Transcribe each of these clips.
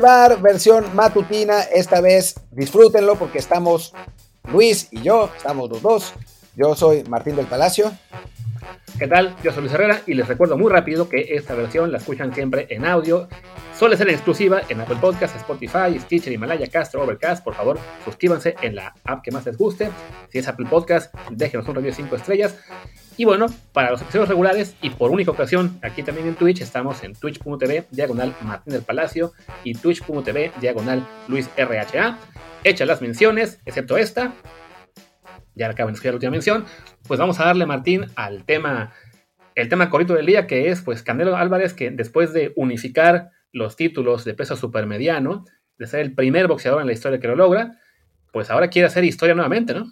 Bar, versión matutina. Esta vez disfrútenlo porque estamos Luis y yo, estamos los dos. Yo soy Martín del Palacio. ¿Qué tal? Yo soy Luis Herrera y les recuerdo muy rápido que esta versión la escuchan siempre en audio. Suele ser en exclusiva en Apple Podcasts, Spotify, Stitcher, Himalaya, Castro, Overcast. Por favor, suscríbanse en la app que más les guste. Si es Apple Podcast, déjenos un review de 5 estrellas. Y bueno, para los episodios regulares y por única ocasión, aquí también en Twitch, estamos en twitch.tv diagonal Martín del Palacio y twitch.tv diagonal Luis RHA. Echa las menciones, excepto esta, ya acabo de la última mención, pues vamos a darle, Martín, al tema, el tema corrito del día, que es, pues, Canelo Álvarez, que después de unificar los títulos de peso supermediano, de ser el primer boxeador en la historia que lo logra, pues ahora quiere hacer historia nuevamente, ¿no?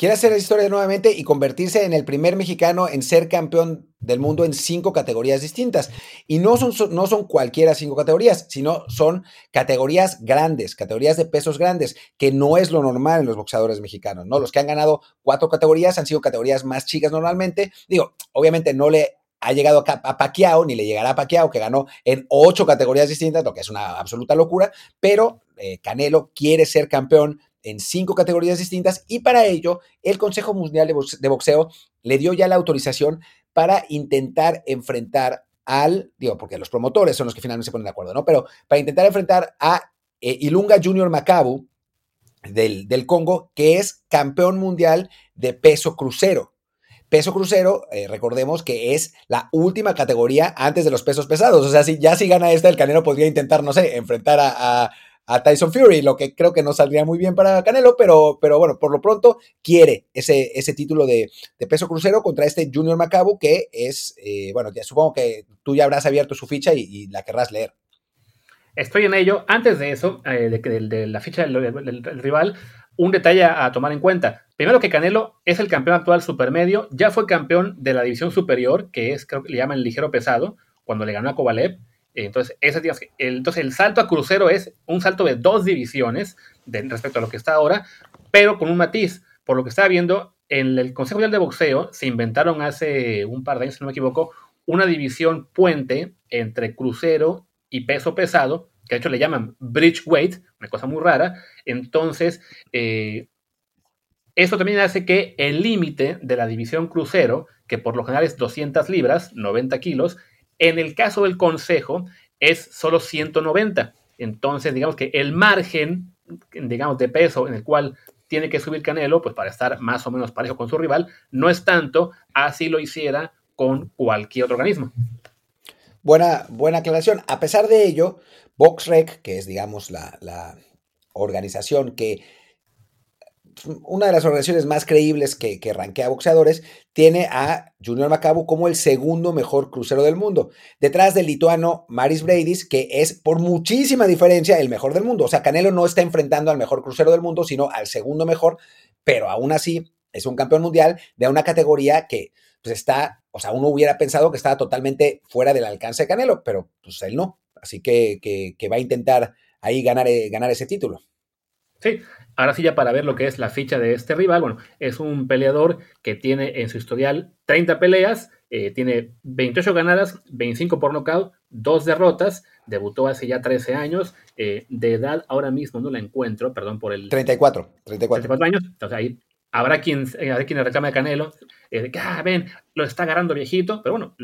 Quiere hacer historia nuevamente y convertirse en el primer mexicano en ser campeón del mundo en cinco categorías distintas. Y no son, no son cualquiera cinco categorías, sino son categorías grandes, categorías de pesos grandes, que no es lo normal en los boxeadores mexicanos, ¿no? Los que han ganado cuatro categorías han sido categorías más chicas normalmente. Digo, obviamente no le ha llegado a Paquiao, ni le llegará a Paquiao, que ganó en ocho categorías distintas, lo que es una absoluta locura, pero eh, Canelo quiere ser campeón en cinco categorías distintas y para ello el Consejo Mundial de Boxeo le dio ya la autorización para intentar enfrentar al, digo, porque los promotores son los que finalmente se ponen de acuerdo, ¿no? Pero para intentar enfrentar a eh, Ilunga Junior Macabu del, del, Congo, que es campeón mundial de peso crucero. Peso crucero, eh, recordemos que es la última categoría antes de los pesos pesados. O sea, si ya si gana esta, el Canelo podría intentar, no sé, enfrentar a a Tyson Fury, lo que creo que no saldría muy bien para Canelo, pero, pero bueno, por lo pronto quiere ese, ese título de, peso crucero contra este Junior Macabu, que es, eh, bueno, supongo que tú ya habrás abierto su ficha y, la querrás leer. Estoy en ello. Antes de eso, eh, de, la ficha del, rival, un detalle a, tomar en cuenta. Primero que Canelo es el campeón actual supermedio, ya fue campeón de la división superior, que es, creo que le llaman ligero pesado, cuando le ganó a Kovalev entonces, ese, el, entonces, el salto a crucero es un salto de dos divisiones respecto a lo que está ahora, pero con un matiz. Por lo que estaba viendo, en el Consejo Mundial de Boxeo se inventaron hace un par de años, si no me equivoco, una división puente entre crucero y peso pesado, que de hecho le llaman bridge weight, una cosa muy rara. Entonces, eh, eso también hace que el límite de la división crucero, que por lo general es 200 libras, 90 kilos, en el caso del Consejo es solo 190. Entonces, digamos que el margen, digamos, de peso en el cual tiene que subir Canelo, pues para estar más o menos parejo con su rival, no es tanto así lo hiciera con cualquier otro organismo. Buena, buena aclaración. A pesar de ello, VoxRec, que es, digamos, la, la organización que una de las organizaciones más creíbles que, que rankea boxeadores, tiene a Junior Macabu como el segundo mejor crucero del mundo, detrás del lituano Maris Bradis, que es por muchísima diferencia el mejor del mundo. O sea, Canelo no está enfrentando al mejor crucero del mundo, sino al segundo mejor, pero aún así es un campeón mundial de una categoría que pues está, o sea, uno hubiera pensado que estaba totalmente fuera del alcance de Canelo, pero pues él no. Así que, que, va a intentar ahí ganar, eh, ganar ese título. Sí, ahora sí ya para ver lo que es la ficha de este rival, bueno, es un peleador que tiene en su historial 30 peleas, eh, tiene 28 ganadas, 25 por nocaut, 2 derrotas, debutó hace ya 13 años, eh, de edad ahora mismo no la encuentro, perdón por el... 34, 34. 34 años, entonces ahí habrá quien, habrá quien reclame a Canelo, eh, que, ah, ven, lo está agarrando viejito, pero bueno,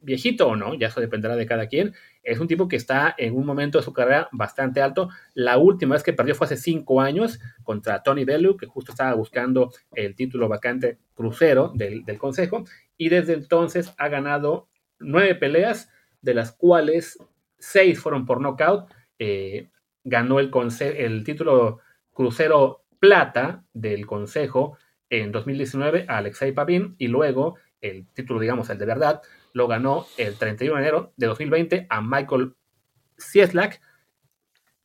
viejito o no, ya eso dependerá de cada quien, es un tipo que está en un momento de su carrera bastante alto. La última vez que perdió fue hace cinco años contra Tony Bellew, que justo estaba buscando el título vacante crucero del, Consejo, y desde entonces ha ganado nueve peleas, de las cuales seis fueron por knockout. Eh, ganó el, el título crucero plata del Consejo en 2019 a Alexei Pavin y luego el título, digamos, el de verdad, lo ganó el 31 de enero de 2020 a Michael Cieslak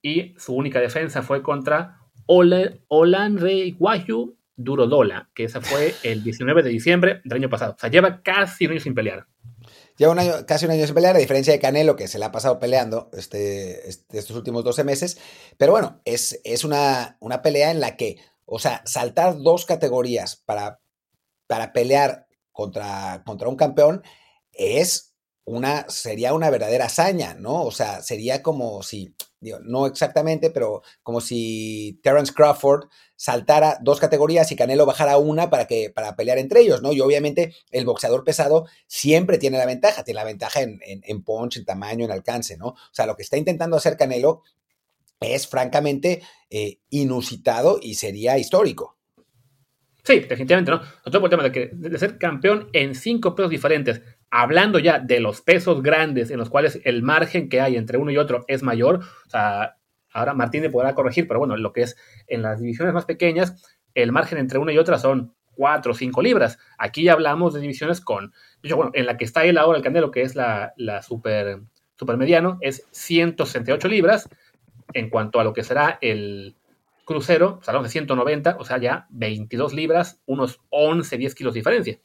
y su única defensa fue contra Olanre Guayu Durodola, que ese fue el 19 de diciembre del año pasado. O sea, lleva casi un año sin pelear. Lleva un año, casi un año sin pelear, a diferencia de Canelo, que se le ha pasado peleando este, este estos últimos 12 meses. Pero bueno, es, es una, una pelea en la que, o sea, saltar dos categorías para, para pelear contra, contra un campeón es una, sería una verdadera hazaña, ¿no? O sea, sería como si, no exactamente, pero como si Terence Crawford saltara dos categorías y Canelo bajara una para, que, para pelear entre ellos, ¿no? Y obviamente el boxeador pesado siempre tiene la ventaja, tiene la ventaja en, en, punch, en tamaño, en alcance, ¿no? O sea, lo que está intentando hacer Canelo es francamente eh, inusitado y sería histórico. Sí, definitivamente no. Nosotros por el tema de, que, de ser campeón en cinco pesos diferentes, hablando ya de los pesos grandes en los cuales el margen que hay entre uno y otro es mayor, o sea, ahora Martín me podrá corregir, pero bueno, lo que es en las divisiones más pequeñas, el margen entre una y otra son cuatro o cinco libras. Aquí ya hablamos de divisiones con, bueno, en la que está él ahora el Candelo, que es la, la super, super mediano, es 168 libras. En cuanto a lo que será el crucero, salón de 190, o sea, ya 22 libras, unos 11, 10 kilos de diferencia.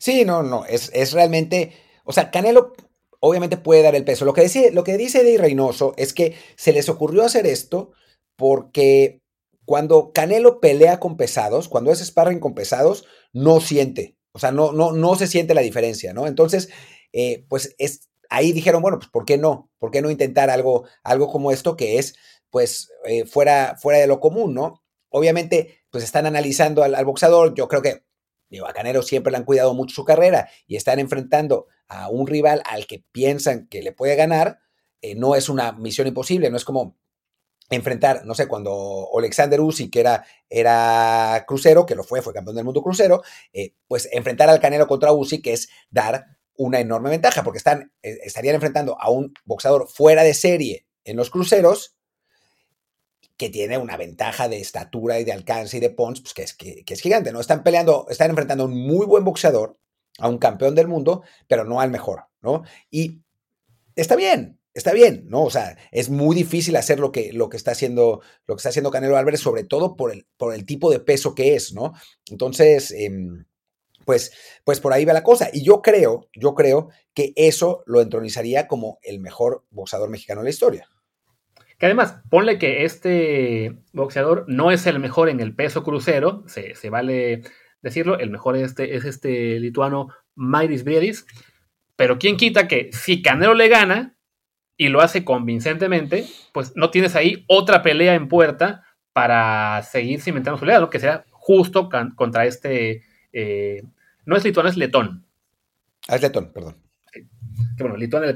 Sí, no, no, es, es realmente, o sea, Canelo obviamente puede dar el peso. Lo que dice, lo que dice Eddie Reynoso es que se les ocurrió hacer esto porque cuando Canelo pelea con pesados, cuando es sparring con pesados, no siente, o sea, no, no, no se siente la diferencia, ¿no? Entonces, eh, pues es, ahí dijeron, bueno, pues ¿por qué no? ¿Por qué no intentar algo, algo como esto que es, pues, eh, fuera, fuera de lo común, ¿no? Obviamente, pues están analizando al, al boxeador, yo creo que Digo, a Canelo siempre le han cuidado mucho su carrera y están enfrentando a un rival al que piensan que le puede ganar. Eh, no es una misión imposible, no es como enfrentar, no sé, cuando Alexander Usyk, que era, era crucero, que lo fue, fue campeón del mundo crucero, eh, pues enfrentar al Canelo contra Usyk es dar una enorme ventaja, porque están, eh, estarían enfrentando a un boxeador fuera de serie en los cruceros que tiene una ventaja de estatura y de alcance y de punch, pues que es, que, es gigante, ¿no? Están peleando, están enfrentando a un muy buen boxeador, a un campeón del mundo, pero no al mejor, ¿no? Y está bien, está bien, ¿no? O sea, es muy difícil hacer lo que, lo que, está, haciendo, lo que está haciendo Canelo Álvarez, sobre todo por el, por el tipo de peso que es, ¿no? Entonces, em, pues, pues por ahí va la cosa. Y yo creo, yo creo que eso lo entronizaría como el mejor boxeador mexicano de la historia. Que además, ponle que este boxeador no es el mejor en el peso crucero, se, vale decirlo, el mejor este, es este lituano Mairis Briedis, pero quién quita que si Canelo le gana y lo hace convincentemente, pues no tienes ahí otra pelea en puerta para seguir cimentando su legado, que sea justo contra este, eh, no es lituano, es letón. Ah, es letón, perdón que bueno, Lituania,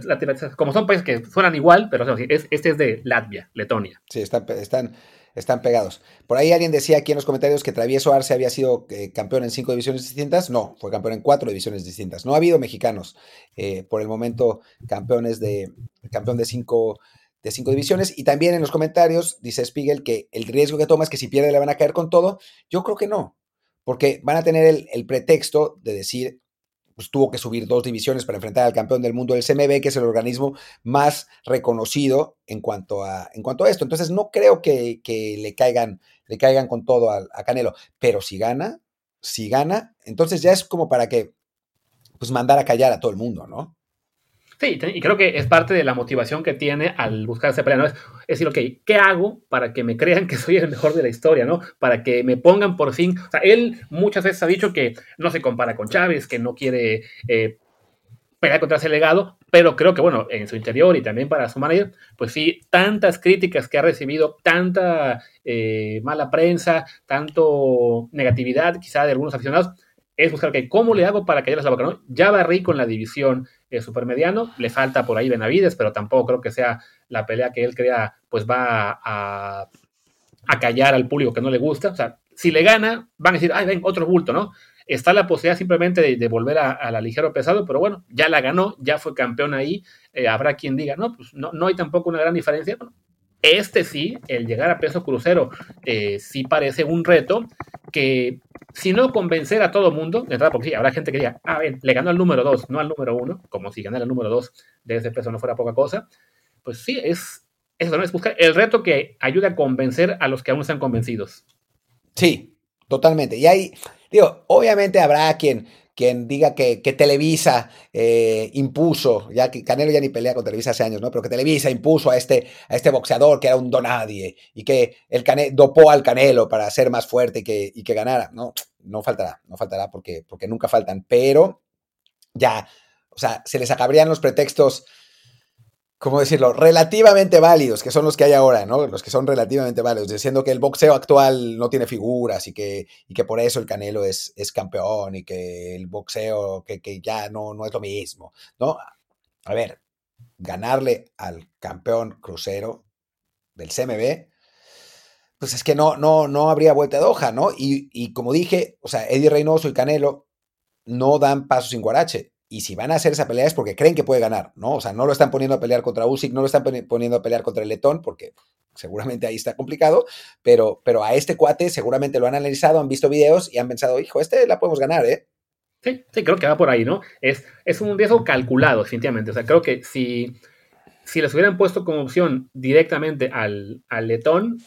como son países que suenan igual, pero este es de Latvia, Letonia. Sí, están, están, están pegados. Por ahí alguien decía aquí en los comentarios que Travieso Arce había sido eh, campeón en cinco divisiones distintas. No, fue campeón en cuatro divisiones distintas. No ha habido mexicanos eh, por el momento campeones de campeón de cinco de cinco divisiones. Y también en los comentarios dice Spiegel que el riesgo que toma es que si pierde le van a caer con todo. Yo creo que no, porque van a tener el, el pretexto de decir pues, tuvo que subir dos divisiones para enfrentar al campeón del mundo del CMB, que es el organismo más reconocido en cuanto a, en cuanto a esto. Entonces, no creo que, le, caigan, le caigan con todo a, a, Canelo, pero si gana, si gana, entonces ya es como para que, pues, mandar a callar a todo el mundo, ¿no? Sí, y creo que es parte de la motivación que tiene al buscar pelea, ¿no? Es, decir, ok, ¿qué hago para que me crean que soy el mejor de la historia, ¿no? Para que me pongan por fin, o sea, él muchas veces ha dicho que no se compara con Chávez, que no quiere eh, pelear contra ese legado, pero creo que, bueno, en su interior y también para su manager, pues sí, tantas críticas que ha recibido, tanta eh, mala prensa, tanto negatividad quizá de algunos aficionados, es buscar, ok, ¿cómo le hago para callarles la boca? ¿no? Ya barrí con la división eh, supermediano, le falta por ahí Benavides, pero tampoco creo que sea la pelea que él crea, pues va a, a callar al público que no le gusta. O sea, si le gana, van a decir, ay, ven, otro bulto, ¿no? Está la posibilidad simplemente de, volver a, la ligero pesado, pero bueno, ya la ganó, ya fue campeón ahí. Eh, habrá quien diga, no, pues no, no hay tampoco una gran diferencia. este sí, el llegar a peso crucero, eh, sí parece un reto que si no convencer a todo mundo, porque sí, habrá gente que diga, ah, ver, le ganó al número 2, no al número 1, como si ganar al número 2 de ese peso no fuera poca cosa, pues sí, es eso, ¿no? Es buscar el reto que ayude a convencer a los que aún están convencidos. Sí, totalmente. Y ahí, digo, obviamente habrá quien quien diga que, Televisa eh, impuso, ya que Canelo ya ni pelea con Televisa hace años, ¿no? Pero que Televisa impuso a este, a este boxeador que era un donadie y que el cane, dopó al Canelo para ser más fuerte y que, y que ganara. No, no faltará, no faltará porque, porque nunca faltan. Pero ya, o sea, se les acabarían los pretextos ¿cómo decirlo? Relativamente válidos, que son los que hay ahora, ¿no? Los que son relativamente válidos, diciendo que el boxeo actual no tiene figuras y que, y que por eso el Canelo es, es campeón y que el boxeo, que, que ya no, no es lo mismo, ¿no? A ver, ganarle al campeón crucero del CMB, pues es que no, no, no habría vuelta de hoja, ¿no? Y, y como dije, o sea, Eddie Reynoso y Canelo no dan paso sin guarache y si van a hacer esa pelea es porque creen que puede ganar, ¿no? O sea, no lo están poniendo a pelear contra Usyk, no lo están poniendo a pelear contra el Letón, porque seguramente ahí está complicado, pero, pero a este cuate seguramente lo han analizado, han visto videos y han pensado, hijo, este la podemos ganar, ¿eh? Sí, sí, creo que va por ahí, ¿no? Es, es un riesgo calculado, definitivamente. O sea, creo que si, si les hubieran puesto como opción directamente al, al letón,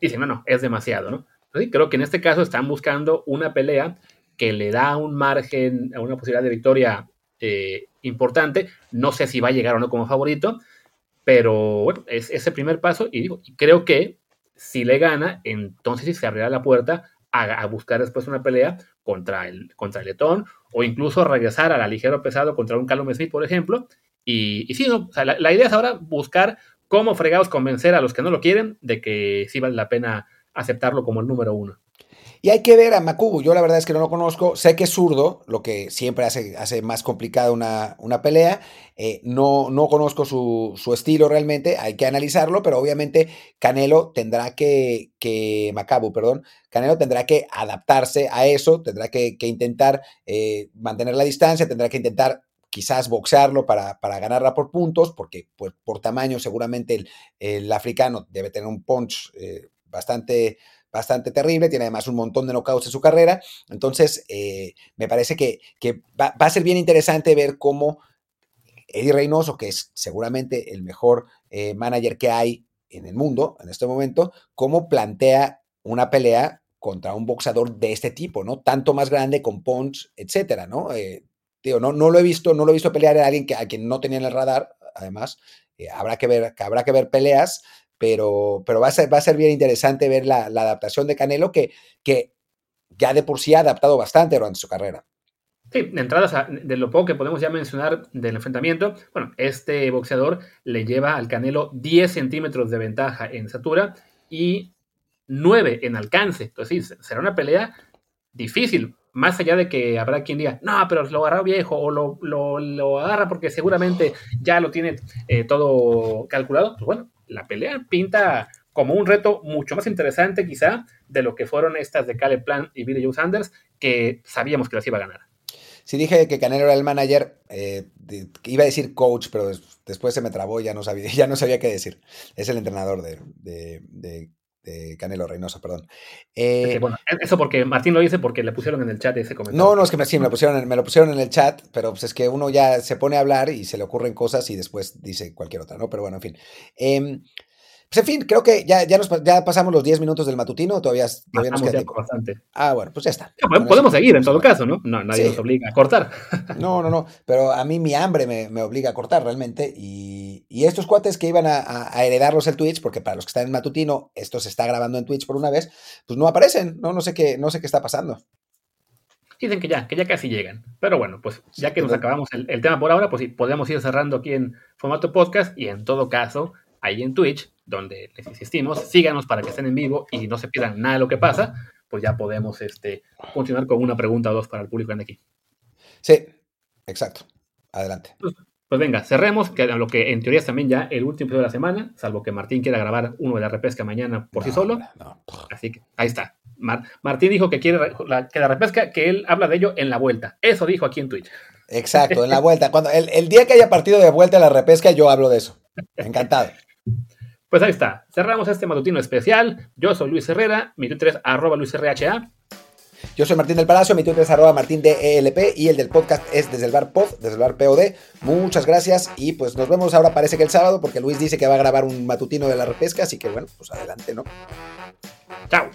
dicen, no, no, es demasiado, ¿no? Sí, creo que en este caso están buscando una pelea que le da un margen, una posibilidad de victoria eh, importante. No sé si va a llegar o no como favorito, pero bueno, es ese primer paso y digo, creo que si le gana, entonces se abrirá la puerta a, buscar después una pelea contra el, contra el Letón o incluso regresar a la ligero pesado contra un Callum Smith, por ejemplo. Y, y sí, no, la, la, idea es ahora buscar cómo fregados convencer a los que no lo quieren de que sí vale la pena aceptarlo como el número uno. Y hay que ver a Makubu. Yo la verdad es que no lo conozco. Sé que es zurdo, lo que siempre hace, más complicada una, una, pelea. Eh, no, no conozco su, su, estilo realmente. Hay que analizarlo, pero obviamente Canelo tendrá que, que Macabu, perdón, Canelo tendrá que adaptarse a eso, tendrá que, intentar eh, mantener la distancia, tendrá que intentar quizás boxearlo para, para, ganarla por puntos, porque pues, por tamaño seguramente el, el africano debe tener un punch eh, bastante bastante terrible, tiene además un montón de knockouts en su carrera, entonces eh, me parece que, que va, va, a ser bien interesante ver cómo Eddie Reynoso, que es seguramente el mejor eh, manager que hay en el mundo en este momento, cómo plantea una pelea contra un boxeador de este tipo, ¿no? Tanto más grande, con punch, etcétera, ¿no? Eh, no, no lo he visto, no lo he visto pelear a alguien que, a quien no tenía en el radar, además, eh, habrá que ver, habrá que ver peleas, pero, pero va, a ser, va a ser bien interesante ver la, la adaptación de Canelo, que, que ya de por sí ha adaptado bastante durante su carrera. Sí, de entrada, de lo poco que podemos ya mencionar del enfrentamiento, bueno, este boxeador le lleva al Canelo 10 centímetros de ventaja en estatura y 9 en alcance. Entonces, sí, será una pelea difícil, más allá de que habrá quien diga, no, pero lo agarra viejo o lo, lo, lo agarra porque seguramente ya lo tiene eh, todo calculado. Pues bueno, la pelea pinta como un reto mucho más interesante quizá de lo que fueron estas de Caleb Plan y Billy Joe Sanders, que sabíamos que las iba a ganar. Sí, dije que Canelo era el manager, eh, iba a decir coach, pero después se me trabó, ya no sabía, ya no sabía qué decir. Es el entrenador de, de, de de Canelo Reynoso, perdón. Eh, bueno, eso porque Martín lo dice porque le pusieron en el chat ese comentario. No, no, es que me, sí, me lo, pusieron, me lo pusieron en el chat, pero pues es que uno ya se pone a hablar y se le ocurren cosas y después dice cualquier otra, ¿no? Pero bueno, en fin. Eh, pues en fin, creo que ya, ya, nos, ya pasamos los 10 minutos del matutino, todavía, todavía nos queda bastante. Ah, bueno, pues ya está. Ya, podemos, podemos seguir en todo caso, ¿no? No, nadie sí. nos obliga a cortar. No, no, no, pero a mí mi hambre me, me obliga a cortar realmente y, y, estos cuates que iban a, a, heredarlos el Twitch, porque para los que están en matutino, esto se está grabando en Twitch por una vez, pues no aparecen, no, no sé qué, no sé qué está pasando. Dicen que ya, que ya casi llegan. Pero bueno, pues ya que nos acabamos el, el tema por ahora, pues sí, podemos ir cerrando aquí en formato podcast y en todo caso, ahí en Twitch, donde les insistimos, síganos para que estén en vivo y no se pierdan nada de lo que pasa, pues ya podemos este, continuar con una pregunta o dos para el público de aquí. Sí, exacto. Adelante. Pues, pues, venga, cerremos, que lo que en teoría es también ya el último episodio de la semana, salvo que Martín quiera grabar uno de la repesca mañana por no, sí solo. No. Así que ahí está. Mar Martín dijo que quiere la, que la repesca, que él habla de ello en la vuelta. Eso dijo aquí en Twitch. Exacto, en la vuelta. Cuando el, el día que haya partido de vuelta a la repesca, yo hablo de eso. Encantado. Pues ahí está. Cerramos este matutino especial. Yo soy Luis Herrera, mi Twitter es arroba luisrha. Yo soy Martín del Palacio, mi Twitter es arroba martín DELP y el del podcast es desde el bar pod, desde el POD. Muchas gracias y pues nos vemos ahora parece que el sábado porque Luis dice que va a grabar un matutino de la repesca, así que bueno, pues adelante, ¿no? Chao.